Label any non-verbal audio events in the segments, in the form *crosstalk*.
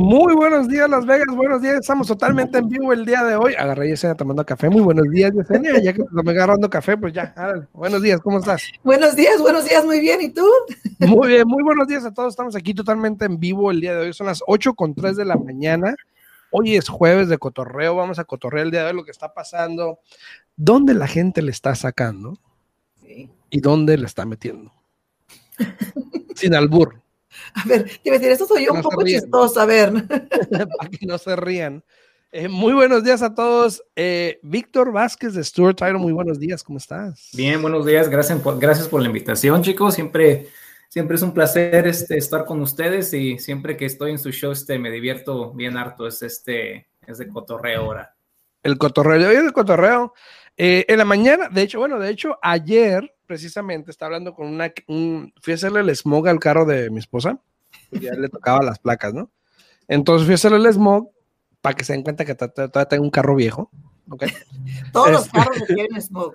Muy buenos días, Las Vegas. Buenos días. Estamos totalmente en vivo el día de hoy. Agarré a Yesenia tomando café. Muy buenos días, Yesenia. Ya que me agarrando café, pues ya. Buenos días, ¿cómo estás? Buenos días, buenos días, muy bien. ¿Y tú? Muy bien, muy buenos días a todos. Estamos aquí totalmente en vivo el día de hoy. Son las 8 con 3 de la mañana. Hoy es jueves de cotorreo. Vamos a cotorrear el día de hoy lo que está pasando. ¿Dónde la gente le está sacando? ¿Y dónde le está metiendo? *laughs* Sin albur. A ver, te decir, esto soy yo un poco chistoso, a ver. *laughs* *laughs* Para que no se rían. Eh, muy buenos días a todos. Eh, Víctor Vázquez de Stuart Title, muy buenos días, ¿cómo estás? Bien, buenos días, gracias por, gracias por la invitación, chicos. Siempre, siempre es un placer este, estar con ustedes y siempre que estoy en su show este, me divierto bien harto. Es, este, es de cotorreo ahora. El cotorreo, yo el cotorreo. Eh, en la mañana, de hecho, bueno, de hecho, ayer precisamente está hablando con una, fui a hacerle el smog al carro de mi esposa, ya le tocaba las placas, ¿no? Entonces fui a hacerle el smog para que se den cuenta que todavía tengo un carro viejo, ¿ok? *laughs* Todos los este carros requieren smog.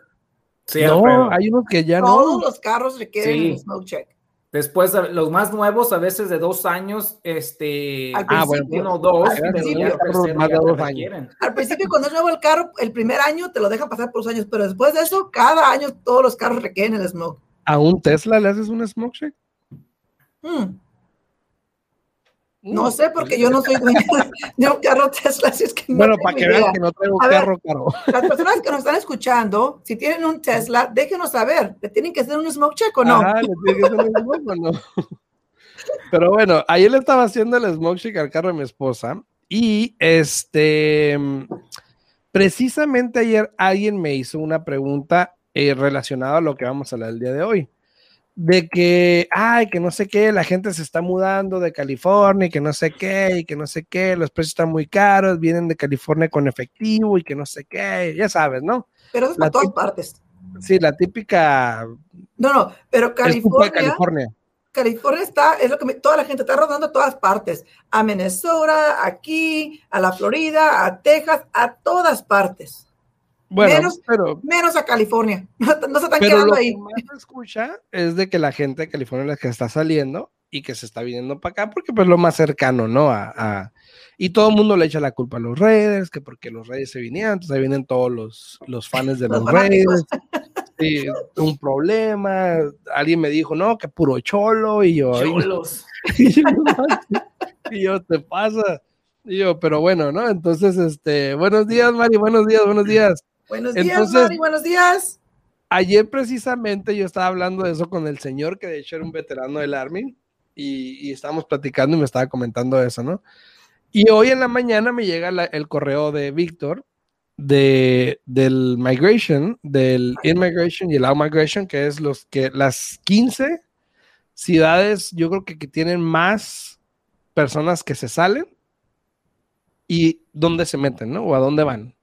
Sí, no, hay unos que ya no. Todos los carros requieren smog check. Después, los más nuevos, a veces de dos años, este, ah, bueno, uno, dos, al principio, más de dos años. Al principio, cuando es nuevo el carro, el primer año te lo dejan pasar por los años, pero después de eso, cada año todos los carros requieren el smoke. ¿A un Tesla le haces un smoke check? Hmm. No sé, porque yo no soy dueño de un carro Tesla, así es que no Bueno, para que vean que no tengo un carro caro. Las personas que nos están escuchando, si tienen un Tesla, déjenos saber, ¿le tienen que hacer un smoke check o no? Ah, ¿le tienen que hacer un smoke o no? Pero bueno, ayer le estaba haciendo el smoke check al carro de mi esposa y este, precisamente ayer alguien me hizo una pregunta eh, relacionada a lo que vamos a hablar el día de hoy de que, ay, que no sé qué, la gente se está mudando de California y que no sé qué, y que no sé qué, los precios están muy caros, vienen de California con efectivo y que no sé qué, ya sabes, ¿no? Pero es para todas partes. Sí, la típica. No, no, pero California. California. California está, es lo que toda la gente está rodando a todas partes, a Minnesota, aquí, a la Florida, a Texas, a todas partes. Bueno, menos, pero, menos a California. *laughs* No, se están quedando ahí. Lo que más se escucha es de que la gente de California es la que está saliendo y que se está viniendo para acá porque pues lo más cercano, ¿no? A, y todo el mundo le echa la culpa a los Raiders, que porque los Raiders se vinieron, entonces ahí vienen todos los, los fans de los, Raiders. *laughs* Sí, un problema. Alguien me dijo, no, que puro cholo. Y yo, Cholos. *laughs* y yo, te pasa. Y yo, pero bueno, ¿no? Entonces, este, buenos días, Mari, buenos días, buenos días. Buenos días, Mari, buenos días. Ayer precisamente yo estaba hablando de eso con el señor, que de hecho era un veterano del Army, y, estábamos platicando y me estaba comentando eso, ¿no? Y hoy en la mañana me llega el correo de Víctor de, del migration, del immigration y el outmigration, que es los que las 15 ciudades, yo creo que, que tienen más personas que se salen y dónde se meten, ¿no? O a dónde van.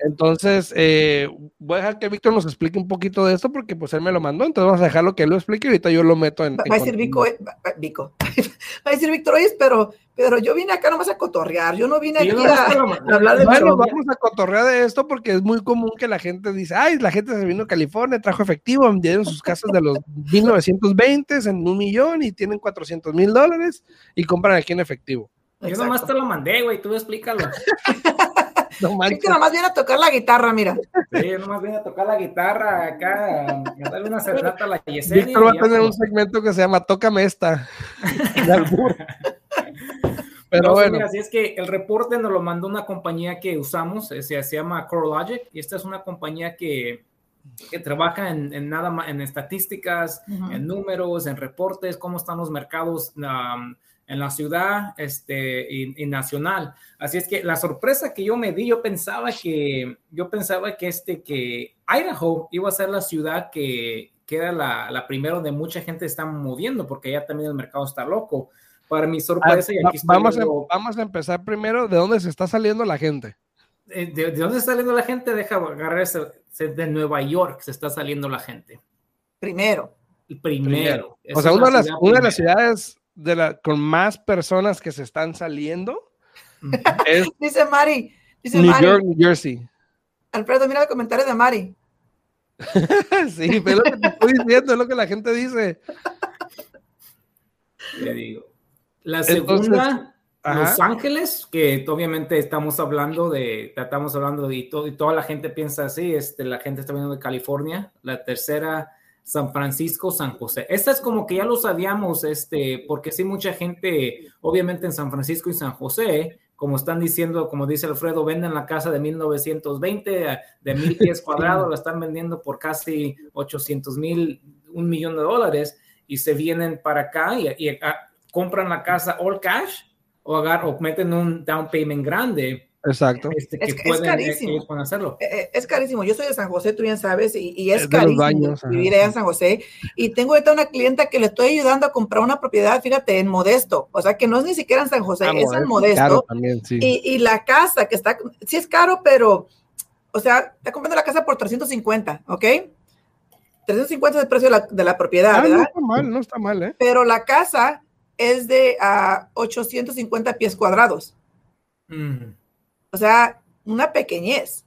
Entonces, eh, voy a dejar que Víctor nos explique un poquito de esto porque pues él me lo mandó, entonces vamos a dejarlo que él lo explique y ahorita yo lo meto en... Va, a decir Vico, eh, Vico. *laughs* va a decir Víctor, oye, pero, pero yo vine acá nomás a cotorrear, yo no vine aquí a, hablar de... Bueno, vamos a cotorrear de esto porque es muy común que la gente dice, ay, la gente se vino a California, trajo efectivo, vendieron sus casas de los *laughs* 1920 en un millón y tienen 400 mil dólares y compran aquí en efectivo. Yo nomás te lo mandé, güey, tú explícalo. *laughs* No que nomás viene a tocar la guitarra, mira. Sí, nomás viene a tocar la guitarra acá, a darle una serenata a la Yesenia. Víctor va a tener un segmento que se llama Tócame esta. *laughs* Pero bueno. Mira, así es que el reporte nos lo mandó una compañía que usamos, se, se llama CoreLogic, y esta es una compañía que, que trabaja en, nada más, en estadísticas, en números, en reportes, cómo están los mercados en la ciudad este, y, nacional. Así es que la sorpresa que yo me di, yo pensaba que, yo pensaba que, este, que Idaho iba a ser la ciudad que, queda la, la primera donde mucha gente está moviendo, porque ya también el mercado está loco. Para mi sorpresa, y aquí vamos, a, vamos a empezar primero de dónde se está saliendo la gente. Eh, ¿De, dónde está saliendo la gente? Deja agarrar de Nueva York se está saliendo la gente. Primero. Primero. O sea, una, de las, una de las ciudades de la, con más personas que se están saliendo. *laughs* dice Mari, dice New York, New Jersey. Alfredo, mira el comentario de Mari. *laughs* sí, pero lo que te estoy diciendo, es lo que la gente dice. Le digo. La segunda, Los Ángeles, que obviamente estamos hablando de, estamos hablando de, y, y toda la gente piensa así, este, la gente está viendo de California. La tercera, San Francisco, San José. Esta es como que ya lo sabíamos, este, porque sí, mucha gente, obviamente en San Francisco y San José, como están diciendo, como dice Alfredo, venden la casa de 1920 de mil *laughs* pies cuadrados, la están vendiendo por casi 800 mil, un millón de dólares y se vienen para acá y, ah, compran la casa all cash o, o meten un down payment grande Exacto. Este, es, carísimo. hacerlo. Eh, eh, es carísimo. Yo soy de San José, tú bien sabes, y, es, carísimo vivir allá en San José. Y tengo ahorita una clienta que le estoy ayudando a comprar una propiedad, fíjate, en Modesto. O sea, que no es ni siquiera en San José, ah, es en Modesto. y, la casa que está, sí es caro, pero, o sea, está comprando la casa por 350, ¿ok? 350 es el precio de la, propiedad, ah, ¿verdad? No está mal, no está mal, ¿eh? Pero la casa es de 850 ah, pies cuadrados. O sea, una pequeñez.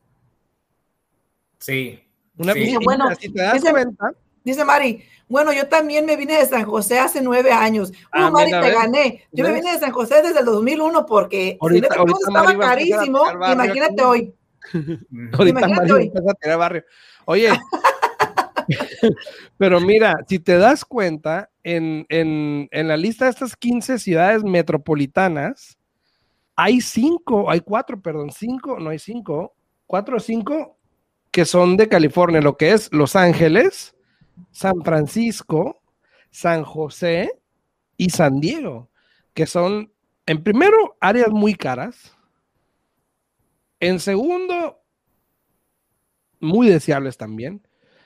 Sí. Una sí. Bueno, si te das dice, cuenta. Dice Mari, bueno, yo también me vine de San José hace nueve años. No, ah, Mari, te gané. Yo me vine de San José desde el 2001 porque ahorita, estaba carísimo. Imagínate hoy. *laughs* ahorita imagínate hoy. a tirar barrio. Oye, *laughs* pero mira, si te das cuenta, en, en, en la lista de estas 15 ciudades metropolitanas, hay cinco, hay cuatro, perdón, cinco, no hay cinco, cuatro o cinco que son de California, lo que es Los Ángeles, San Francisco, San José y San Diego, que son, en primero, áreas muy caras. En segundo, muy deseables también.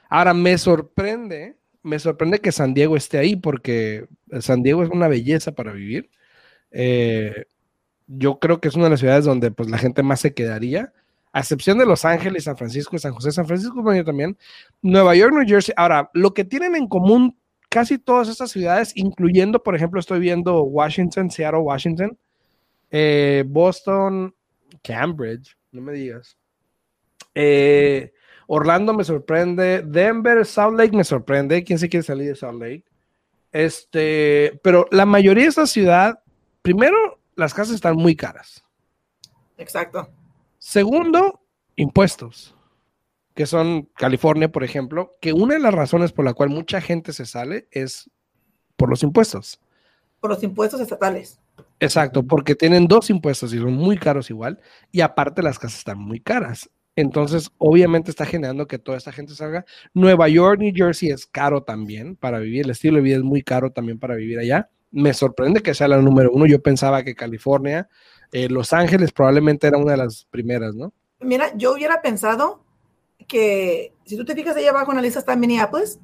Ahora, me sorprende, me sorprende que San Diego esté ahí porque San Diego es una belleza para vivir. Eh, yo creo que es una de las ciudades donde pues la gente más se quedaría, a excepción de Los Ángeles, San Francisco San José. San Francisco también. Nueva York, New Jersey. Ahora, lo que tienen en común casi todas estas ciudades, incluyendo, por ejemplo, estoy viendo Washington, Seattle, Washington, eh, Boston, Cambridge, no me digas. Eh, Orlando me sorprende, Denver, Salt Lake me sorprende. ¿Quién se quiere salir de Salt Lake? Este, pero la mayoría de esta ciudad, primero, las casas están muy caras. Exacto. Segundo, impuestos, que son California, por ejemplo, que una de las razones por la cual mucha gente se sale es por los impuestos. Por los impuestos estatales. Exacto, porque tienen dos impuestos y son muy caros igual, y aparte las casas están muy caras. Entonces, obviamente está generando que toda esta gente salga. Nueva York, New Jersey es caro también para vivir, el estilo de vida es muy caro también para vivir allá me sorprende que sea la número uno. Yo pensaba que California, eh, Los Ángeles probablemente era una de las primeras, ¿no? Mira, yo hubiera pensado que si tú te fijas ahí abajo en la lista está Minneapolis,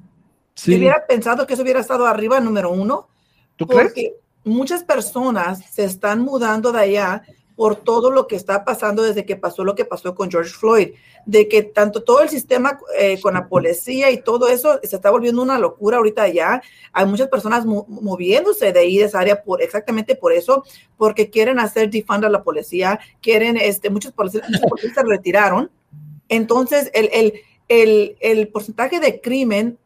sí. yo hubiera pensado que eso hubiera estado arriba número uno. ¿Tú porque muchas personas se están mudando de allá por todo lo que está pasando desde que pasó lo que pasó con George Floyd, de que tanto todo el sistema eh, con la policía y todo eso se está volviendo una locura ahorita ya. Hay muchas personas moviéndose de ahí, de esa área, por, exactamente por eso, porque quieren hacer defund a la policía, quieren, este, muchos policías, se retiraron. Entonces, el, el, el, el porcentaje de crimen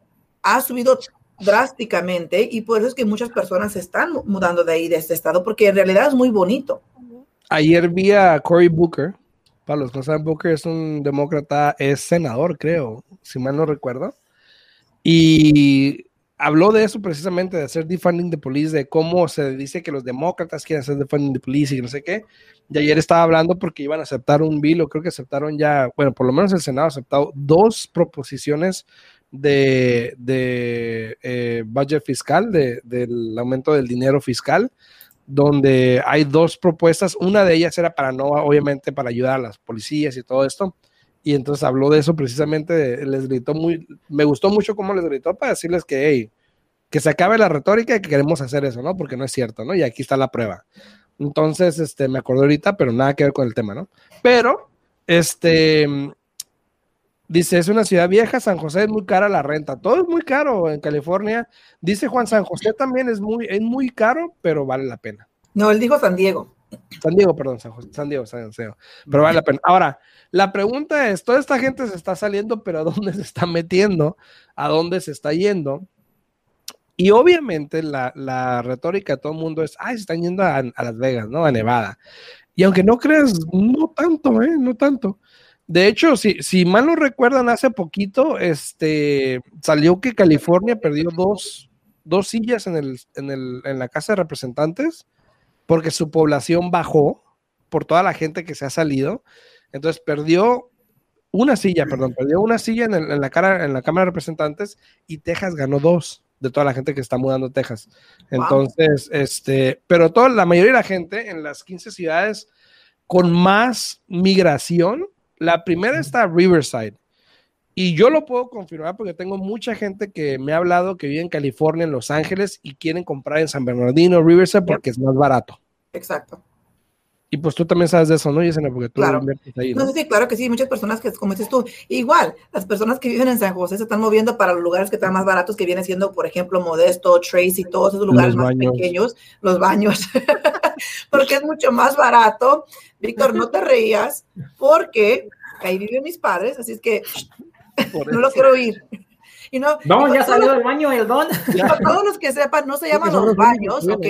ha subido drásticamente y por eso es que muchas personas se están mudando de ahí, de este estado, porque en realidad es muy bonito ayer vi a Cory Booker. Para los que no saben, Booker es un demócrata, es senador, creo, si mal no recuerdo. Y habló de eso precisamente, de hacer defunding de police, de cómo se dice que los demócratas quieren hacer defunding de police y no sé qué. Y ayer estaba hablando porque iban a aceptar un bill, o creo que aceptaron ya, bueno, por lo menos el Senado ha aceptado dos proposiciones de, de eh, budget fiscal, de, del aumento del dinero fiscal donde hay dos propuestas. Una de ellas era para no, obviamente, para ayudar a las policías y todo esto. Y entonces habló de eso precisamente, les gritó muy, me gustó mucho cómo les gritó para decirles que, que se acabe la retórica y que queremos hacer eso, ¿no? Porque no es cierto, ¿no? Y aquí está la prueba. Entonces, este, me acuerdo ahorita, pero nada que ver con el tema, ¿no? Pero, este, Dice, es una ciudad vieja, San José es muy cara la renta. Todo es muy caro en California. Dice Juan, San José también es muy, es muy caro, pero vale la pena. No, él dijo San Diego. San Diego, perdón, San, José, San Diego, San Diego. Pero vale la pena. Ahora, la pregunta es, toda esta gente se está saliendo, pero ¿a dónde se está metiendo? ¿A dónde se está yendo? Y obviamente la, retórica de todo el mundo es, ay, se están yendo a, Las Vegas, ¿no? A Nevada. Y aunque no creas, no tanto, ¿eh? No tanto. De hecho, si, si mal no recuerdan, hace poquito este, salió que California perdió dos, dos sillas en, el, en, el, en la Casa de Representantes porque su población bajó por toda la gente que se ha salido. Entonces perdió una silla, perdón, perdió una silla en, en la, cara, en la Cámara de Representantes y Texas ganó dos de toda la gente que está mudando a Texas. Entonces, este, pero toda la mayoría de la gente en las 15 ciudades con más migración, la primera está Riverside. Y yo lo puedo confirmar porque tengo mucha gente que me ha hablado que vive en California, en Los Ángeles y quieren comprar en San Bernardino, Riverside porque es más barato. Exacto. Y pues tú también sabes de eso, ¿no, Yesenia? Porque tú claro. ahí, ¿no? sí, claro que sí. Muchas personas que, como dices tú, igual, las personas que viven en San José se están moviendo para los lugares que están más baratos, que vienen siendo, por ejemplo, Modesto, Tracy, todos esos lugares más pequeños, los baños, *laughs* porque es mucho más barato. Víctor, no te reías, porque ahí viven mis padres, así es que no lo quiero oír. Y no, no ya salió del baño el don. Para todos los que sepan, no se llaman los baños, ¿ok?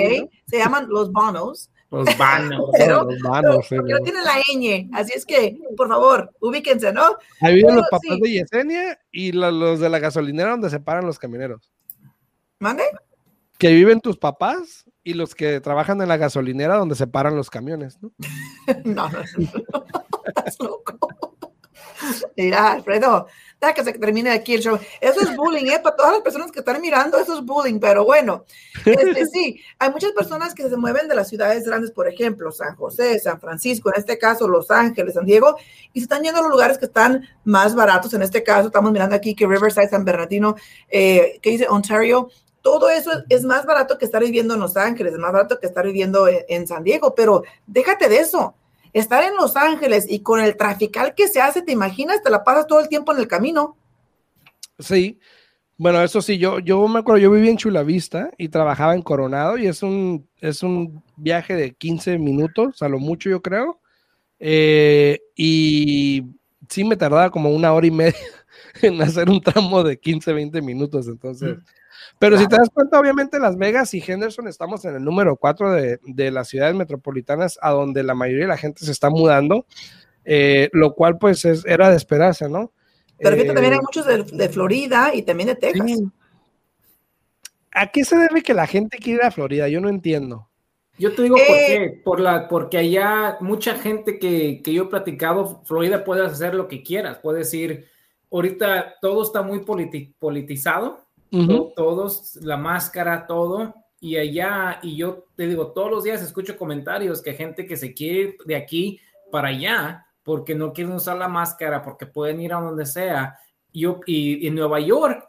Se llaman los bonos. Los vanos. *laughs* Pero, los vanos, pero, no tiene la ñ. Así es que, por favor, ubíquense, ¿no? Ahí viven los papás de Yesenia y los, de la gasolinera donde se paran los camioneros. ¿Mande? Que viven tus papás y los que trabajan en la gasolinera donde se paran los camiones, ¿no? *laughs* no, no. Estás loco. Mira, Alfredo, que se termine aquí el show. Eso es bullying, ¿eh? Para todas las personas que están mirando, eso es bullying, pero bueno, este, sí, hay muchas personas que se mueven de las ciudades grandes, por ejemplo, San José, San Francisco, en este caso Los Ángeles, San Diego, y se están yendo a los lugares que están más baratos. En este caso, estamos mirando aquí que Riverside, San Bernardino, eh, que dice Ontario, todo eso es, más barato que estar viviendo en Los Ángeles, es más barato que estar viviendo en San Diego, pero déjate de eso estar en Los Ángeles y con el trafical que se hace, ¿te imaginas? Te la pasas todo el tiempo en el camino. Sí. Bueno, eso sí, yo, yo me acuerdo, yo vivía en Chulavista y trabajaba en Coronado y es un, es un viaje de 15 minutos, a lo mucho yo creo. Eh, y sí me tardaba como una hora y media *laughs* en hacer un tramo de 15, 20 minutos, entonces... Pero si te das cuenta, obviamente Las Vegas y Henderson estamos en el número 4 de, de, las ciudades metropolitanas a donde la mayoría de la gente se está mudando, eh, lo cual pues es, era de esperarse, ¿no? Pero fíjate, también hay eh, muchos de, de, Florida y también de Texas. ¿A qué se debe que la gente quiere ir a Florida? Yo no entiendo. Yo te digo por eh, qué, por la, porque allá mucha gente que, que yo he platicado, Florida puedes hacer lo que quieras, puedes ir, ahorita todo está muy politizado, todos, la máscara, todo. Y allá, y yo te digo, todos los días escucho comentarios que gente que se quiere ir de aquí para allá porque no quieren usar la máscara, porque pueden ir a donde sea. Yo, y en Nueva York,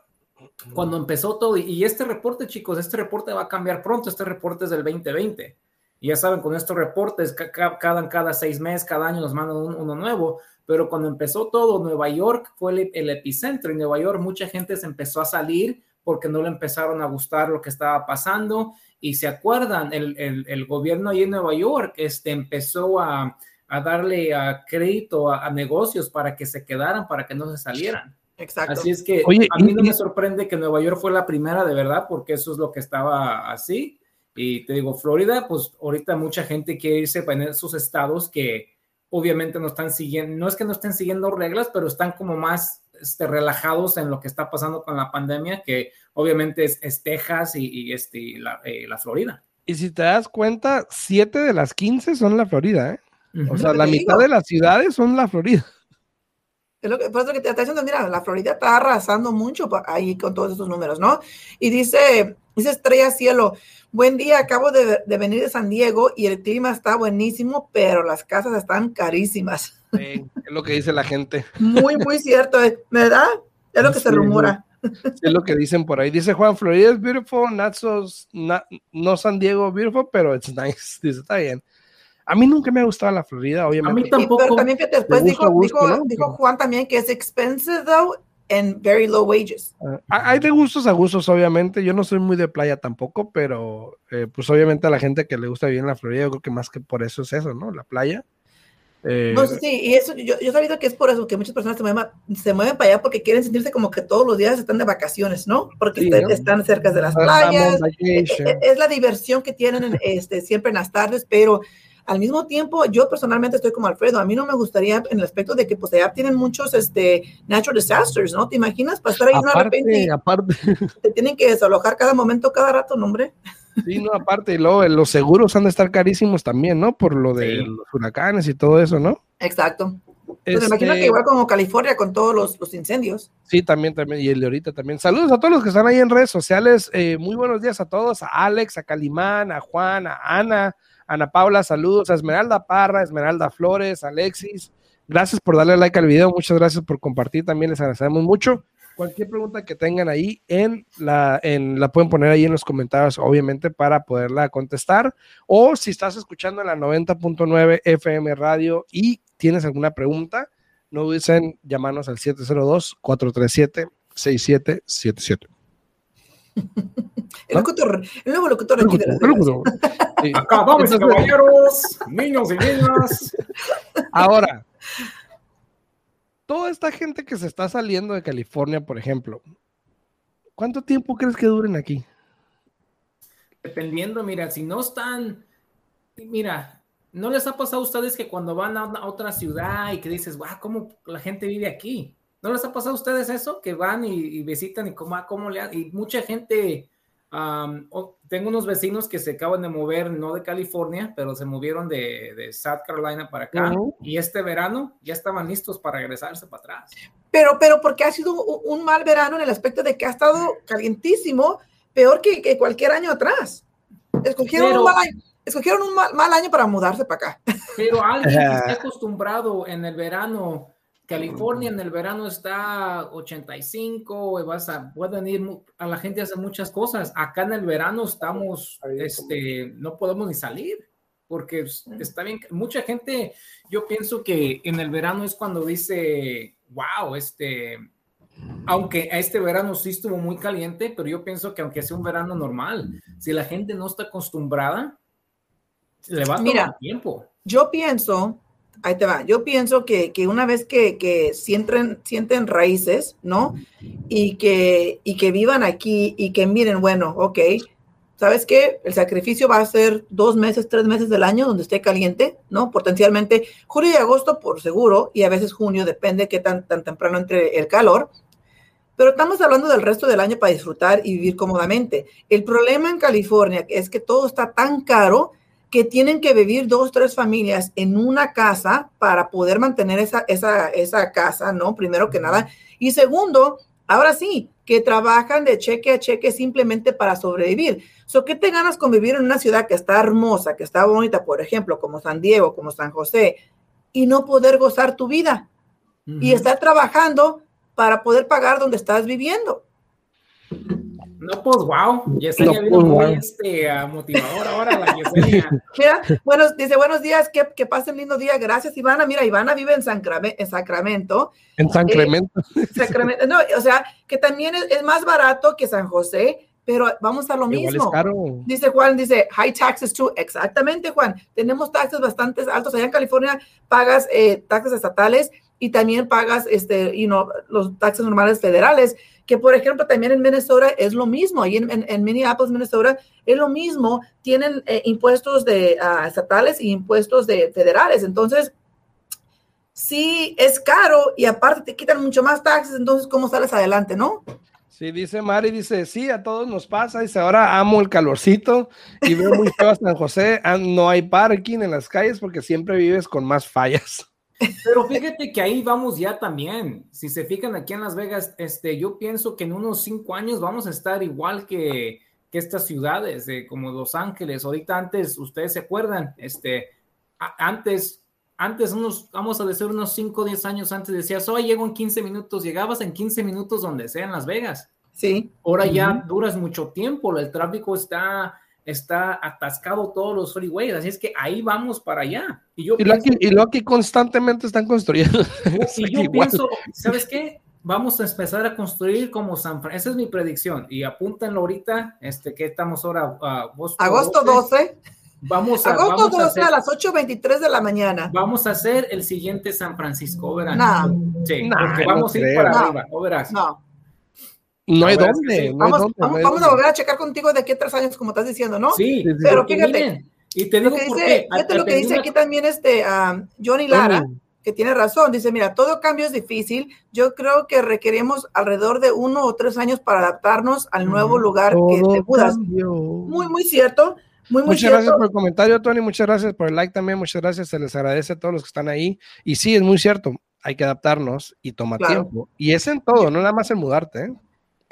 cuando empezó todo, y este reporte, chicos, este reporte va a cambiar pronto, este reporte es del 2020. Y ya saben, con estos reportes, cada, cada seis meses, cada año nos mandan uno nuevo, pero cuando empezó todo, Nueva York fue el, el, epicentro. En Nueva York mucha gente se empezó a salir porque no le empezaron a gustar lo que estaba pasando. Y se acuerdan, el, el, gobierno ahí en Nueva York este, empezó a, a darle a crédito a, negocios para que se quedaran, para que no se salieran. Exacto. Así es que a mí no me sorprende que Nueva York fue la primera de verdad, porque eso es lo que estaba así. Y te digo, Florida, pues ahorita mucha gente quiere irse en esos estados que obviamente no están siguiendo, no es que no estén siguiendo reglas, pero están como más este, relajados en lo que está pasando con la pandemia, que obviamente es, Texas y, este, eh, la, Florida. Y si te das cuenta, siete de las 15 son la Florida, ¿eh? O sea, la mitad de las ciudades son la Florida. Es lo que, por eso que te está diciendo, mira, la Florida está arrasando mucho ahí con todos esos números, ¿no? Y dice, dice Estrella Cielo, buen día, acabo de, de venir de San Diego y el clima está buenísimo, pero las casas están carísimas es lo que dice la gente. Muy, muy cierto, ¿eh? ¿verdad? Es lo que se rumora. Es lo que dicen por ahí. Dice Juan, Florida es beautiful, not so, no San Diego beautiful, pero it's nice. *laughs* Dice, está bien. A mí nunca me ha gustado la Florida, obviamente. A mí tampoco. pero también después dijo, dijo, dijo, Juan también que es expensive, though, and very low wages. Uh, hay de gustos a gustos, obviamente. Yo no soy muy de playa tampoco, pero eh, pues obviamente a la gente que le gusta vivir en la Florida, yo creo que más que por eso es eso, ¿no? La playa. Eh, no, sí, y eso, yo, yo he sabido que es por eso que muchas personas se mueven, se mueven para allá porque quieren sentirse como que todos los días están de vacaciones, ¿no? Porque están cerca de las playas, es, e, e, es, la diversión que tienen este, siempre en las tardes, pero al mismo tiempo, yo personalmente estoy como Alfredo, a mí no me gustaría en el aspecto de que pues allá tienen muchos este, natural disasters, ¿no? ¿Te imaginas pasar ahí aparte, una repente? Aparte. Te tienen que desalojar cada momento, cada rato, ¿no, hombre? Sí, no, aparte, y luego los seguros han de estar carísimos también, ¿no? Por lo de los huracanes y todo eso, ¿no? Exacto. Pues me imagino que este igual como California con todos los, los, incendios. Sí, también, también, y el de ahorita también. Saludos a todos los que están ahí en redes sociales. Eh, muy buenos días a todos, a Alex, a Calimán, a Juan, a Ana, Ana Paula, saludos a Esmeralda Parra, Esmeralda Flores, Alexis. Gracias por darle like al video, muchas gracias por compartir, también les agradecemos mucho. Cualquier pregunta que tengan ahí, en la, en, la pueden poner ahí en los comentarios, obviamente, para poderla contestar. O si estás escuchando en la 90.9 FM Radio y tienes alguna pregunta, no duden llamarnos al 702-437-6777. *laughs* El, locutor, el nuevo locutor aquí de la Acá vamos, caballeros, niños y niñas. Ahora, toda esta gente que se está saliendo de California, por ejemplo, ¿cuánto tiempo crees que duren aquí? Dependiendo, mira, si no están, mira, ¿no les ha pasado a ustedes que cuando van a otra ciudad y que dices, wow, ¿cómo la gente vive aquí? ¿No les ha pasado a ustedes eso? Que van y, visitan y cómo, cómo le Y mucha gente, tengo unos vecinos que se acaban de mover, no de California, pero se movieron de, de South Carolina para acá. Y este verano ya estaban listos para regresarse para atrás. Pero, pero porque ha sido un, mal verano en el aspecto de que ha estado calientísimo, peor que, que cualquier año atrás. Escogieron un mal año escogieron un mal, año para mudarse para acá. Pero alguien que *laughs* está acostumbrado en el verano California en el verano está 85, vas a, pueden ir a la gente a hacer muchas cosas. Acá en el verano estamos, este, no podemos ni salir porque está bien. Mucha gente, yo pienso que en el verano es cuando dice, wow, este, aunque este verano sí estuvo muy caliente, pero yo pienso que aunque sea un verano normal, si la gente no está acostumbrada, le va a tomar tiempo. Yo pienso ahí te va. Yo pienso que, una vez que, sienten, sienten raíces, ¿no? Y que, y que vivan aquí y que miren, bueno, ok, ¿sabes qué? El sacrificio va a ser dos meses, tres meses del año donde esté caliente, ¿no? Potencialmente julio y agosto por seguro, y a veces junio, depende qué tan, tan temprano entre el calor. Pero estamos hablando del resto del año para disfrutar y vivir cómodamente. El problema en California es que todo está tan caro que tienen que vivir dos, tres familias en una casa para poder mantener esa, esa, esa casa, ¿no? Primero que nada. Y segundo, ahora sí, que trabajan de cheque a cheque simplemente para sobrevivir. So, ¿Qué te ganas con vivir en una ciudad que está hermosa, que está bonita, por ejemplo, como San Diego, como San José, y no poder gozar tu vida? Y estar trabajando para poder pagar donde estás viviendo. No, pues wow, Yesenia no, pues, muy este, motivadora ahora la Yesenia. *laughs* Mira, buenos, dice buenos días, que, que pasen lindo día, gracias Ivana. Mira, Ivana vive en, Sacramento. En Sacramento. En Sacramento. Eh, *laughs* Sacramento. No, o sea, que también es, es, más barato que San José, pero vamos a lo mismo. Dice Juan, dice, high taxes too. Exactamente, Juan. Tenemos taxes bastante altos. Allá en California pagas eh, taxes estatales y también pagas este, you know, los taxes normales federales que por ejemplo también en Minnesota es lo mismo, ahí en, Minneapolis, Minnesota, es lo mismo, tienen eh, impuestos de uh, estatales y impuestos de federales, entonces sí es caro y aparte te quitan mucho más taxes, entonces ¿cómo sales adelante, no? Sí, dice Mari, dice, sí, a todos nos pasa, dice, ahora amo el calorcito y veo muy feo a San José, ah, no hay parking en las calles porque siempre vives con más fallas. Pero fíjate que ahí vamos ya también. Si se fijan aquí en Las Vegas, este, yo pienso que en unos cinco años vamos a estar igual que, que estas ciudades, como Los Ángeles. Ahorita antes, ustedes se acuerdan, este, antes, antes unos, vamos a decir unos cinco o diez años antes decías, hoy llego en 15 minutos, llegabas en 15 minutos donde sea en Las Vegas. Sí. Ahora ya duras mucho tiempo, el tráfico está está atascado todos los freeways, así es que ahí vamos para allá. Y, yo y, lo, aquí, constantemente están construyendo. *laughs* Y *laughs* yo pienso, ¿sabes qué? vamos a empezar a construir como San Francisco. Esa es mi predicción. Y apúntenlo ahorita, este, que estamos ahora, agosto, 12. Vamos a, agosto 12 a, las 8.23 de la mañana. Vamos a hacer el siguiente San Francisco, verán. Sí, porque vamos a ir para arriba, verás. No. No hay dónde. vamos, vamos, a volver a checar contigo de aquí a tres años, como estás diciendo, ¿no? Sí, pero fíjate. y te digo lo que dice, Fíjate lo que dice aquí también este um, Johnny Lara que tiene razón. Dice, mira, todo cambio es difícil. Yo creo que requerimos alrededor de uno o tres años para adaptarnos al nuevo lugar que te mudas. Muy, muy cierto. Muy, muy muchas gracias por el comentario, Tony. Muchas gracias por el like también. Muchas gracias. Se les agradece a todos los que están ahí. Y sí, es muy cierto. Hay que adaptarnos y toma tiempo. Y es en todo, no nada más en mudarte. ¿eh?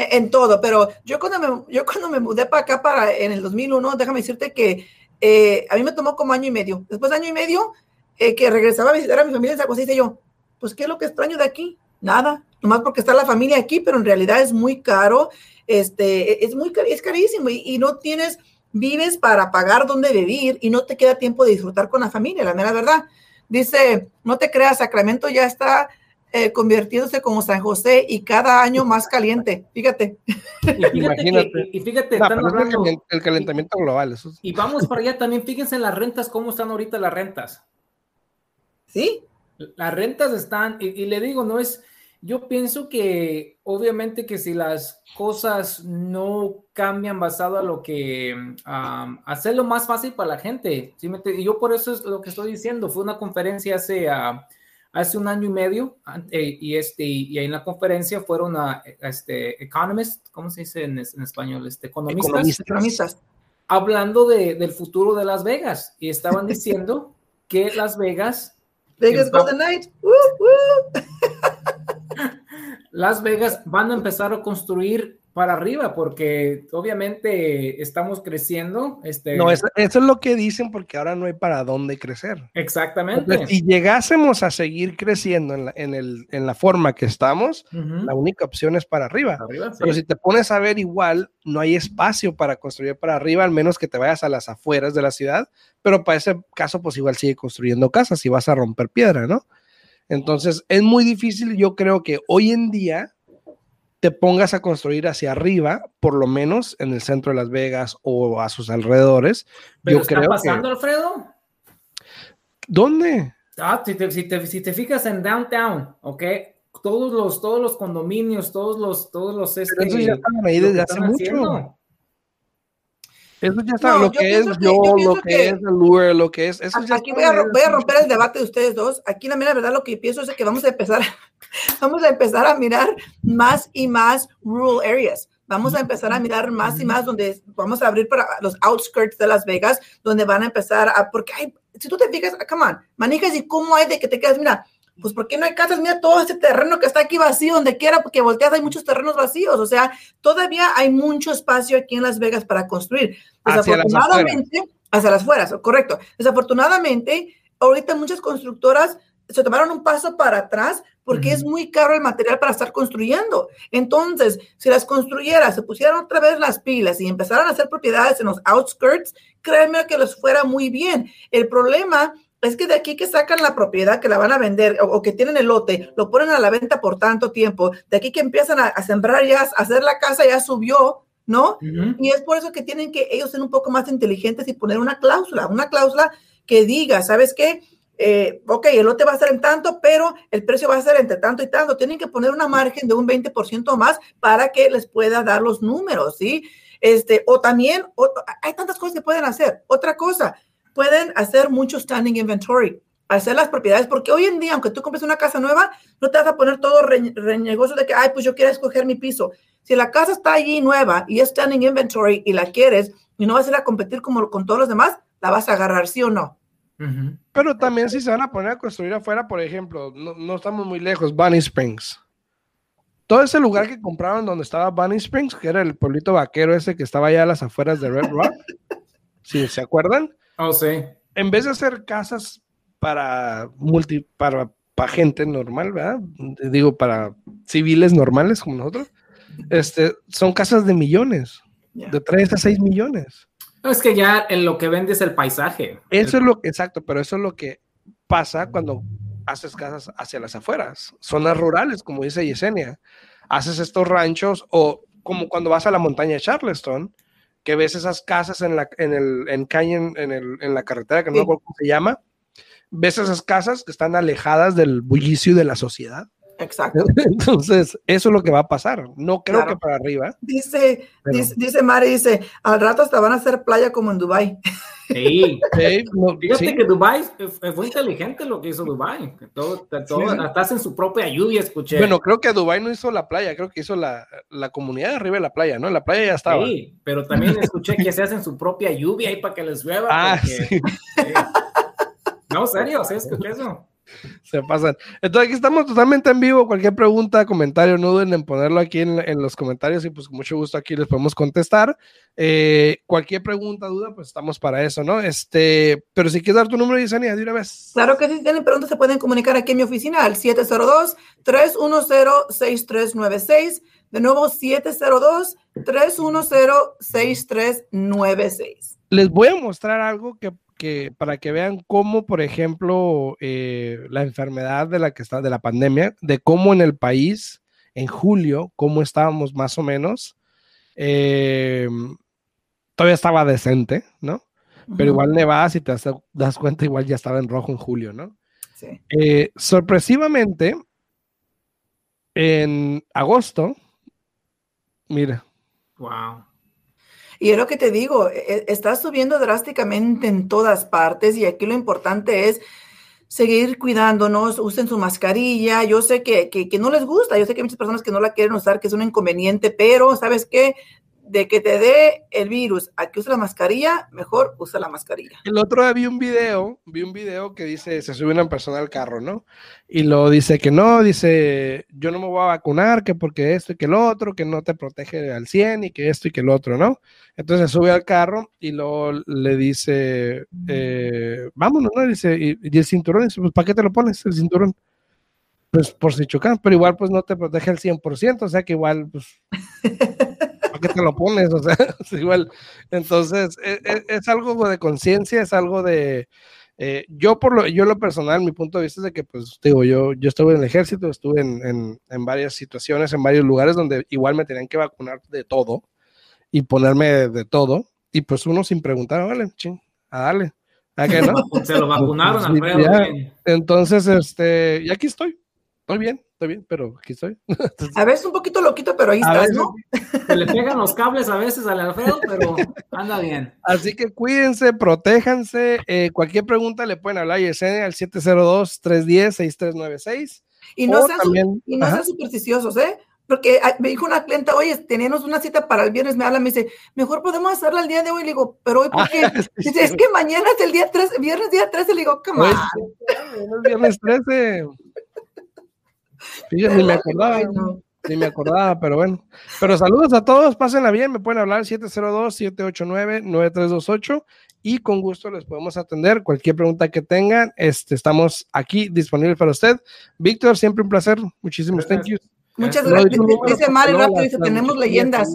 E, en todo, pero yo cuando me, yo cuando me mudé para acá, para en el 2001, déjame decirte que eh, a mí me tomó como año y medio. Después de año y medio, eh, que regresaba a visitar a mi familia en San José, yo, pues, ¿qué es lo que extraño de aquí? Nada, nomás porque está la familia aquí, pero en realidad es muy caro, este, es muy es carísimo y, no tienes, vives para pagar dónde vivir y no te queda tiempo de disfrutar con la familia, la mera verdad. Dice, no te creas, Sacramento ya está eh, convirtiéndose como San José y cada año más caliente. Fíjate. Y fíjate, el, calentamiento global. Eso Y vamos para allá también. Fíjense en las rentas, cómo están ahorita las rentas. ¿Sí? Las rentas están, y, le digo, no es, yo pienso que obviamente que si las cosas no cambian basado a lo que, hacerlo más fácil para la gente, ¿sí? y yo por eso es lo que estoy diciendo, fue una conferencia hace, hace un año y medio, eh, y, este, y en la conferencia fueron a, este, economists, ¿cómo se dice en, español? Este, economistas, economistas. hablando de, del futuro de Las Vegas, y estaban diciendo *laughs* que Las Vegas Vegas Golden Knights. *laughs* Las Vegas van a empezar a construir para arriba, porque obviamente estamos creciendo. Este... No, eso, es lo que dicen, porque ahora no hay para dónde crecer. Exactamente. si llegásemos a seguir creciendo en la, en el, en la forma que estamos, la única opción es para arriba. Pero si te pones a ver igual, no hay espacio para construir para arriba, al menos que te vayas a las afueras de la ciudad, pero para ese caso, pues igual sigue construyendo casas y vas a romper piedra, ¿no? Entonces, es muy difícil, yo creo que hoy en día te pongas a construir hacia arriba, por lo menos en el centro de Las Vegas o a sus alrededores. ¿Pero Yo está creo pasando, Alfredo? ¿Dónde? Ah, si te, si, te, si te, fijas en downtown, ¿ok? Todos los, todos los condominios, todos los, todos los... Este, ya están ahí desde hace mucho. Eso ya está, lo que es yo, lo que, es el lure, lo que es. Eso aquí voy a, voy a, romper el debate de ustedes dos. Aquí la mera verdad lo que pienso es que vamos a empezar, *laughs* vamos a empezar a mirar más y más rural areas. Vamos a empezar a mirar más y más donde vamos a abrir para los outskirts de Las Vegas, donde van a empezar a, porque hay, si tú te fijas, come on, manijas y cómo hay de que te quedas, mira, pues ¿por qué no hay casas? Mira todo ese terreno que está aquí vacío, donde quiera, porque volteas hay muchos terrenos vacíos, o sea, todavía hay mucho espacio aquí en Las Vegas para construir. Desafortunadamente, hacia las afueras, correcto. Desafortunadamente, ahorita muchas constructoras se tomaron un paso para atrás porque es muy caro el material para estar construyendo. Entonces, si las construyeras, se pusieran otra vez las pilas y empezaran a hacer propiedades en los outskirts, créanme que les fuera muy bien. El problema es que de aquí que sacan la propiedad, que la van a vender o, que tienen el lote, lo ponen a la venta por tanto tiempo, de aquí que empiezan a, sembrar ya, a hacer la casa ya subió, ¿no? Y es por eso que tienen que ellos ser un poco más inteligentes y poner una cláusula, una cláusula que diga, ¿sabes qué? Eh, ok, el lote va a ser en tanto, pero el precio va a ser entre tanto y tanto. Tienen que poner una margen de un 20% más para que les pueda dar los números, ¿sí? Este, o también, hay tantas cosas que pueden hacer. Otra cosa, pueden hacer mucho standing inventory, hacer las propiedades, porque hoy en día, aunque tú compres una casa nueva, no te vas a poner todo renegocio de que, ay, pues yo quiero escoger mi piso. Si la casa está allí nueva y es standing inventory y la quieres y no vas a ir a competir como con todos los demás, la vas a agarrar, ¿sí o no? Pero también si se van a poner a construir afuera, por ejemplo, no, no estamos muy lejos, Bunny Springs. Todo ese lugar que compraron donde estaba Bunny Springs, que era el pueblito vaquero ese que estaba allá a las afueras de Red Rock, *laughs* si se acuerdan, Oh, sí. En vez de hacer casas para multi, para, gente normal, ¿verdad? Digo, para civiles normales como nosotros, este, son casas de millones, de 3 a 6 millones. es que ya en lo que vende es el paisaje. Eso es lo que, exacto, pero eso es lo que pasa cuando haces casas hacia las afueras, zonas rurales, como dice Yesenia. Haces estos ranchos o como cuando vas a la montaña de Charleston, que ves esas casas en la, en el, en Canyon, en, el, en la carretera, que no me acuerdo cómo se llama, ves esas casas que están alejadas del bullicio de la sociedad. Exacto. *laughs* Entonces, eso es lo que va a pasar. No creo que para arriba. Dice, dice, dice, Mari, dice, al rato hasta van a hacer playa como en Dubai. Sí, *laughs* *laughs* fíjate que Dubai fue inteligente lo que hizo Dubai. Todo, todo hasta hacen su propia lluvia, escuché. Bueno, creo que Dubai no hizo la playa, creo que hizo la, la comunidad de arriba de la playa, ¿no? La playa ya estaba. Sí, pero también escuché que se hacen su propia lluvia ahí para que les llueva. Ah, sí. No, serio, ¿sí escuché eso? *laughs* Se pasan. Entonces aquí estamos totalmente en vivo. Cualquier pregunta, comentario, no duden en ponerlo aquí en, los comentarios y pues con mucho gusto aquí les podemos contestar. Eh, cualquier pregunta, duda, pues estamos para eso, ¿no? Este, pero si quieres dar tu número, Yesenia, de una vez. Claro que si tienen preguntas se pueden comunicar aquí en mi oficina al 702-310-6396. De nuevo, 702-310-6396. Les voy a mostrar algo que para que vean cómo, por ejemplo, eh, la enfermedad de la que está, de la pandemia, de cómo en el país, en julio, cómo estábamos más o menos, eh, todavía estaba decente, ¿no? Pero igual nevas y te das, cuenta, igual ya estaba en rojo en julio, ¿no? Sí. Eh, sorpresivamente, en agosto, mira. Wow. Y es lo que te digo, e, e, está subiendo drásticamente en todas partes y aquí lo importante es seguir cuidándonos, usen su mascarilla. Yo sé que, que, que, no les gusta, yo sé que hay muchas personas que no la quieren usar, que es un inconveniente, pero ¿sabes qué? De que te dé el virus a que use la mascarilla, mejor usa la mascarilla. El otro día vi un video, vi un video que dice, se sube una persona al carro, ¿no? Y lo dice que no, dice, yo no me voy a vacunar, que porque esto y que el otro, que no te protege al 100 y que esto y que el otro, ¿no? Entonces se sube al carro y luego le dice, eh, vámonos, ¿no? Dice, y, el cinturón, dice, pues ¿para qué te lo pones el cinturón? Pues por si chocan, pero igual pues no te protege al 100%, o sea que igual pues... *laughs* qué te lo pones? O sea, *laughs* es igual. Entonces, es, e, es algo de conciencia, es algo de... Eh, yo por lo, yo lo personal, mi punto de vista es de que, pues, digo, yo, yo estuve en el ejército, estuve en, en, en varias situaciones, en varios lugares donde igual me tenían que vacunar de todo y ponerme de, todo, y pues uno sin preguntar, vale, ching, a darle. ¿A qué no? *laughs* Se lo vacunaron, Alfredo. entonces, este, y aquí estoy, estoy bien bien, pero aquí estoy. *laughs* a veces un poquito loquito, pero ahí estás, ¿no? Se le pegan los cables a veces al Alfredo, pero anda bien. Así que cuídense, protéjanse. Eh, cualquier pregunta le pueden hablar a Yesenia al 702-310-6396. Y no, sean, y no sean supersticiosos, ¿eh? Porque me dijo una clienta, oye, teníamos una cita para el viernes, me habla, me dice, mejor podemos hacerla el día de hoy. Le digo, pero hoy, ¿por qué? *laughs* dice, es que mañana es el día 13, viernes día 13. Le digo, come pues, on. viernes 13 ni me acordaba. Ni me acordaba, pero bueno. Pero saludos a todos, pásenla bien, me pueden hablar 702-789-9328 y con gusto les podemos atender. Cualquier pregunta que tengan, este, estamos aquí disponibles para usted. Víctor, siempre un placer. Muchísimos thank you. Muchas gracias. Dice Mario dice, tenemos leyendas.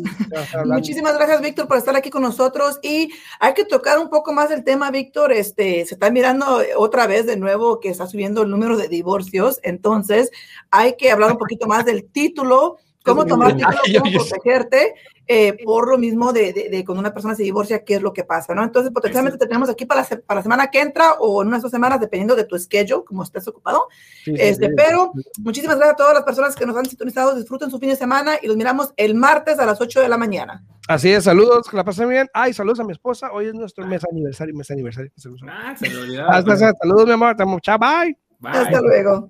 Muchísimas gracias, Víctor, por estar aquí con nosotros. Y hay que tocar un poco más el tema, Víctor. Este, se está mirando otra vez de nuevo que está subiendo el número de divorcios. Entonces, hay que hablar un poquito más del título cómo tomar título, cómo *laughs* protegerte eh, por lo mismo de, de, cuando una persona se divorcia, qué es lo que pasa, ¿no? Entonces, potencialmente te tenemos aquí para la, para la semana que entra o en unas dos semanas, dependiendo de tu schedule, como estés ocupado. este, pero muchísimas gracias a todas las personas que nos han sintonizado. Disfruten su fin de semana y los miramos el martes a las 8 de la mañana. Así es, saludos, que la pasen bien. Ay, saludos a mi esposa. Hoy es nuestro mes aniversario, mes aniversario. Ah, se me Saludos, mi amor. Chao, bye. bye. Hasta luego.